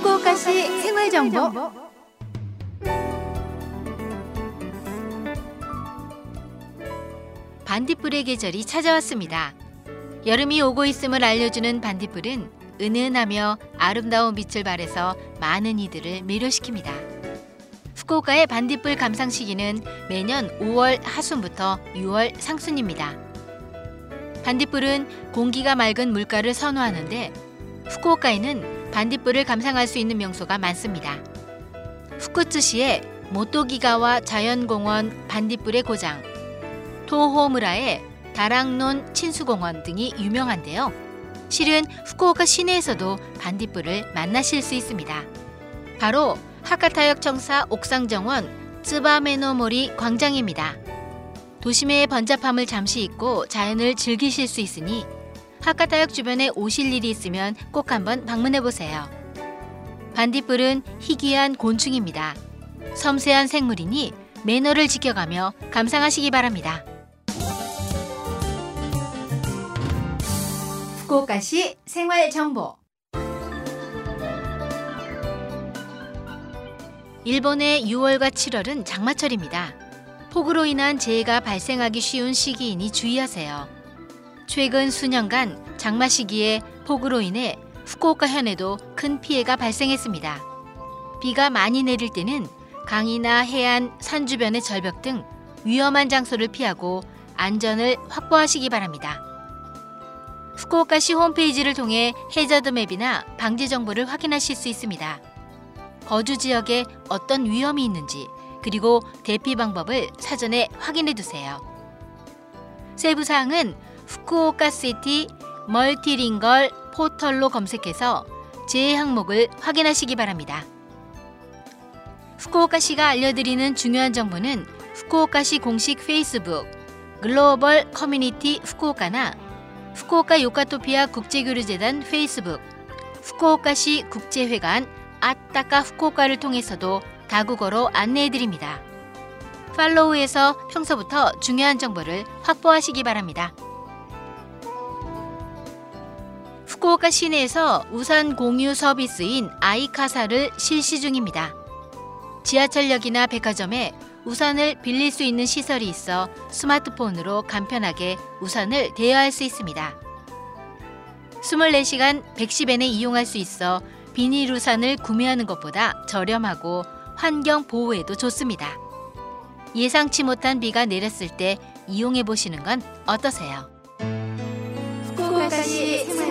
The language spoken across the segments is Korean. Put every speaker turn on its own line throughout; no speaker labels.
후쿠오카시 생활 정보. 반딧불의 계절이 찾아왔습니다. 여름이 오고 있음을 알려주는 반딧불은 은은하며 아름다운 빛을 발해서 많은 이들을 매료시킵니다. 후쿠오카의 반딧불 감상 시기는 매년 5월 하순부터 6월 상순입니다. 반딧불은 공기가 맑은 물가를 선호하는데 후쿠오카에는 반딧불을 감상할 수 있는 명소가 많습니다. 후쿠츠시의 모토기가와 자연공원 반딧불의 고장, 토호무라의 다랑논 친수공원 등이 유명한데요. 실은 후쿠오카 시내에서도 반딧불을 만나실 수 있습니다. 바로 하카타역 청사 옥상정원 쯔바메노모리 광장입니다. 도심의 번잡함을 잠시 잊고 자연을 즐기실 수 있으니 하카타역 주변에 오실 일이 있으면 꼭 한번 방문해 보세요. 반딧불은 희귀한 곤충입니다. 섬세한 생물이니 매너를 지켜가며 감상하시기 바랍니다. 후쿠오카시 생활 정보 일본의 6월과 7월은 장마철입니다. 폭우로 인한 재해가 발생하기 쉬운 시기이니 주의하세요. 최근 수년간 장마 시기에 폭우로 인해 후쿠오카 현에도 큰 피해가 발생했습니다. 비가 많이 내릴 때는 강이나 해안, 산 주변의 절벽 등 위험한 장소를 피하고 안전을 확보하시기 바랍니다. 후쿠오카시 홈페이지를 통해 해저드 맵이나 방지 정보를 확인하실 수 있습니다. 거주 지역에 어떤 위험이 있는지 그리고 대피 방법을 사전에 확인해 두세요. 세부 사항은 Fukuoka City Multilingual Portal로 검색해서 재해 항목을 확인하시기 바랍니다. 후쿠오카시가 알려드리는 중요한 정보는 후쿠오카시 공식 페이스북 Global Community Fukuoka나 후쿠오카 요카토피아 국제교류재단 페이스북 후쿠오카시 국제회관 아따까 후쿠오카를 통해서도 다국어로 안내해드립니다. 팔로우에서 평소부터 중요한 정보를 확보하시기 바랍니다. 후쿠오카 시내에서 우산 공유 서비스인 아이카사를 실시 중입니다. 지하철역이나 백화점에 우산을 빌릴 수 있는 시설이 있어 스마트폰으로 간편하게 우산을 대여할 수 있습니다. 24시간 110엔에 이용할 수 있어 비닐 우산을 구매하는 것보다 저렴하고 환경 보호에도 좋습니다. 예상치 못한 비가 내렸을 때 이용해 보시는 건 어떠세요? 후쿠오카시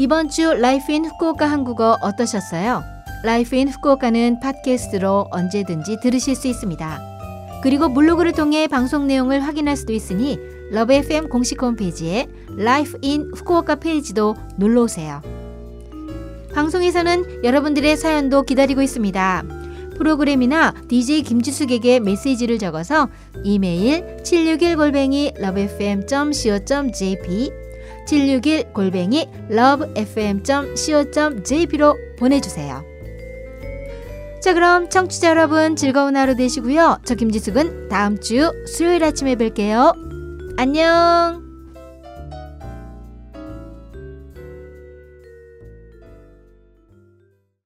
이번 주 Life in Fukuoka 한국어 어떠셨어요? Life in Fukuoka는 팟캐스트로 언제든지 들으실 수 있습니다. 그리고 블로그를 통해 방송 내용을 확인할 수도 있으니 Love FM 공식 홈페이지에 Life in Fukuoka 페이지도 놀러 오세요. 방송에서는 여러분들의 사연도 기다리고 있습니다. 프로그램이나 DJ 김지숙에게 메시지를 적어서 이메일 761골뱅이 lovefm.co.jp 761 골뱅이 lovefm.co.jp로 보내주세요. 자 그럼 청취자 여러분 즐거운 하루 되시고요. 저 김지숙은 다음 주 수요일 아침에 뵐게요. 안녕.